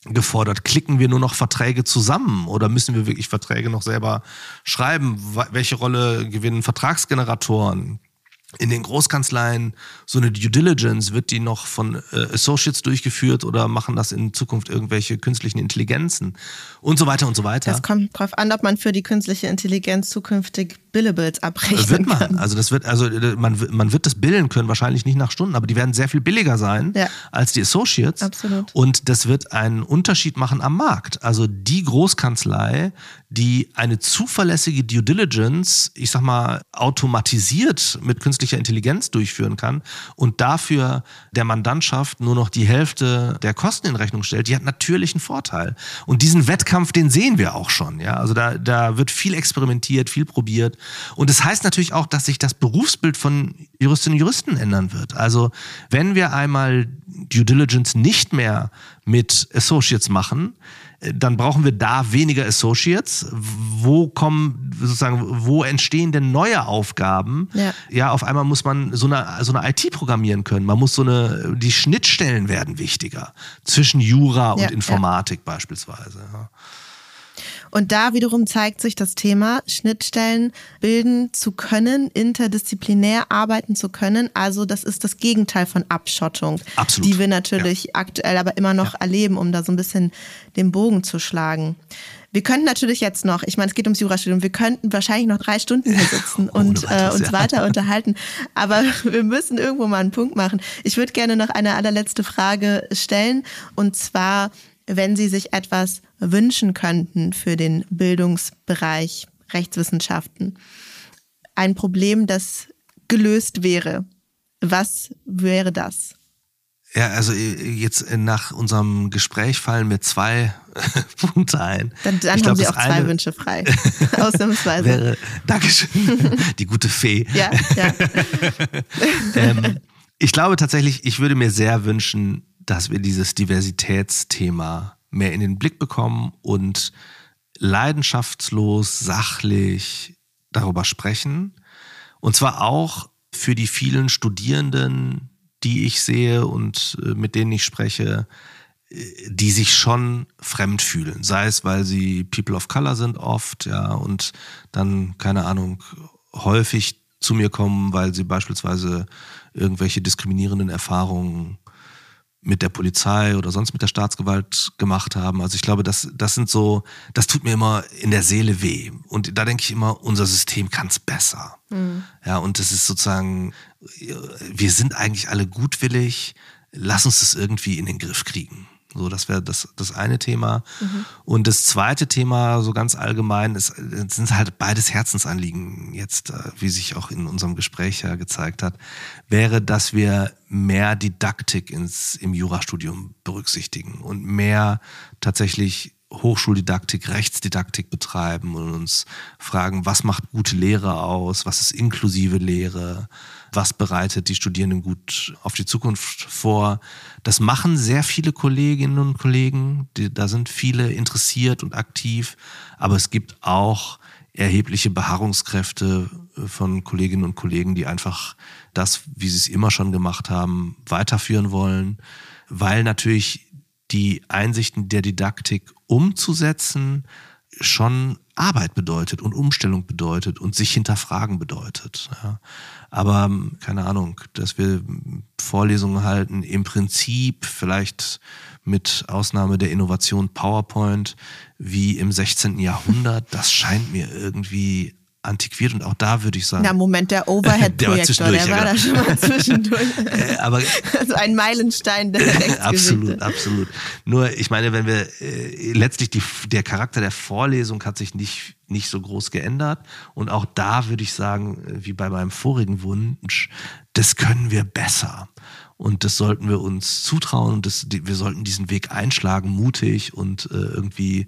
gefordert? Klicken wir nur noch Verträge zusammen oder müssen wir wirklich Verträge noch selber schreiben? Welche Rolle gewinnen Vertragsgeneratoren? In den Großkanzleien so eine Due Diligence, wird die noch von äh, Associates durchgeführt oder machen das in Zukunft irgendwelche künstlichen Intelligenzen und so weiter und so weiter. Das kommt drauf an, ob man für die künstliche Intelligenz zukünftig Billables abrechnen wird man. kann. Also das wird, also äh, man, man wird das bilden können, wahrscheinlich nicht nach Stunden, aber die werden sehr viel billiger sein Ja. als die Associates. Absolut. Und das wird einen Unterschied machen am Markt. Also die Großkanzlei, die eine zuverlässige Due Diligence, ich sag mal, automatisiert mit künstlicher Intelligenz durchführen kann und dafür der Mandantschaft nur noch die Hälfte der Kosten in Rechnung stellt, die hat natürlich einen Vorteil. Und diesen Wettkampf, den sehen wir auch schon. Ja? Also da, da wird viel experimentiert, viel probiert. Und das heißt natürlich auch, dass sich das Berufsbild von Juristinnen und Juristen ändern wird. Also wenn wir einmal Due Diligence nicht mehr mit Associates machen, dann brauchen wir da weniger Associates. Wo kommen sozusagen, wo entstehen denn neue Aufgaben? Ja. ja, auf einmal muss man so eine, so eine IT programmieren können. Man muss so eine, die Schnittstellen werden wichtiger zwischen Jura und Ja, Informatik beispielsweise. Ja. Und da wiederum zeigt sich das Thema, Schnittstellen bilden zu können, interdisziplinär arbeiten zu können. Also das ist das Gegenteil von Abschottung, Absolut. die wir natürlich aktuell aber immer noch erleben, um da so ein bisschen den Bogen zu schlagen. Wir könnten natürlich jetzt noch, ich meine, es geht ums Jurastudium, wir könnten wahrscheinlich noch drei Stunden hier sitzen [LAUGHS] Ohne und äh, weiteres, uns ja. weiter [LAUGHS] unterhalten. Aber [LAUGHS] wir müssen irgendwo mal einen Punkt machen. Ich würde gerne noch eine allerletzte Frage stellen. Und zwar, wenn Sie sich etwas wünschen könnten für den Bildungsbereich Rechtswissenschaften. Ein Problem, das gelöst wäre. Was wäre das? Ja, also äh, jetzt äh, nach unserem Gespräch fallen mir zwei [LAUGHS] Punkte ein. Dann, dann Ich haben glaub, Sie auch zwei Wünsche frei. [LAUGHS] Ausnahmsweise. Wäre, Dankeschön, die gute Fee. ja, ja. [LAUGHS] ähm, ich glaube tatsächlich, ich würde mir sehr wünschen, dass wir dieses Diversitätsthema mehr in den Blick bekommen und leidenschaftslos, sachlich darüber sprechen. Und zwar auch für die vielen Studierenden, die ich sehe und äh, mit denen ich spreche, äh, die sich schon fremd fühlen. Sei es, weil sie People of Color sind oft, ja, und dann, keine Ahnung, häufig zu mir kommen, weil sie beispielsweise irgendwelche diskriminierenden Erfahrungen mit der Polizei oder sonst mit der Staatsgewalt gemacht haben. Also ich glaube, das, das sind so, das tut mir immer in der Seele weh. Und da denke ich immer, unser System kann es besser. Ja, und das ist sozusagen, wir sind eigentlich alle gutwillig, lass uns das irgendwie in den Griff kriegen. So, das wäre das, das eine Thema. Und das zweite Thema, so ganz allgemein, ist, es sind halt beides Herzensanliegen jetzt, äh, wie sich auch in unserem Gespräch ja gezeigt hat, wäre, dass wir mehr Didaktik ins, im Jurastudium berücksichtigen und mehr tatsächlich Hochschuldidaktik, Rechtsdidaktik betreiben und uns fragen, was macht gute Lehre aus, was ist inklusive Lehre, was bereitet die Studierenden gut auf die Zukunft vor. Das machen sehr viele Kolleginnen und Kollegen, die, da sind viele interessiert und aktiv, aber es gibt auch erhebliche Beharrungskräfte von Kolleginnen und Kollegen, die einfach das, wie sie es immer schon gemacht haben, weiterführen wollen, weil natürlich die Einsichten der Didaktik umzusetzen schon Arbeit bedeutet und Umstellung bedeutet und sich hinterfragen bedeutet. Ja. Aber keine Ahnung, dass wir Vorlesungen halten, im Prinzip vielleicht mit Ausnahme der Innovation PowerPoint wie im 16. Jahrhundert, das scheint mir irgendwie antiquiert und auch da würde ich sagen. Na, Moment, der Overhead-Projektor, der, [LAUGHS] der, war da schon mal [LAUGHS] zwischendurch. Äh, aber, also ein Meilenstein der [LAUGHS] Absolut, absolut. Nur, ich meine, wenn wir äh, letztlich die, der Charakter der Vorlesung hat sich nicht, nicht so groß geändert. Und auch da würde ich sagen, äh, wie bei meinem vorigen Wunsch, das können wir besser. Und das sollten wir uns zutrauen und das, wir sollten diesen Weg einschlagen, mutig und äh, irgendwie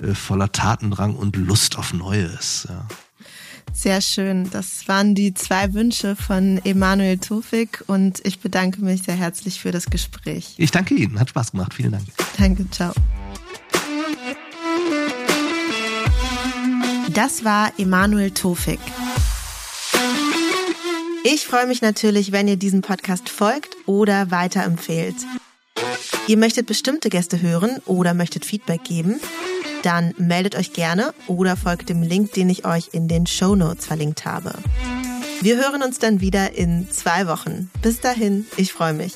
äh, voller Tatendrang und Lust auf Neues. Ja. Sehr schön. Das waren die zwei Wünsche von Emanuel Tofik und ich bedanke mich sehr herzlich für das Gespräch. Ich danke Ihnen. Hat Spaß gemacht. Vielen Dank. Danke. Ciao. Das war Emanuel Tofik. Ich freue mich natürlich, wenn ihr diesem Podcast folgt oder weiterempfehlt. Ihr möchtet bestimmte Gäste hören oder möchtet Feedback geben? Dann meldet euch gerne oder folgt dem Link, den ich euch in den Show Notes verlinkt habe. Wir hören uns dann wieder in zwei Wochen. Bis dahin, ich freue mich.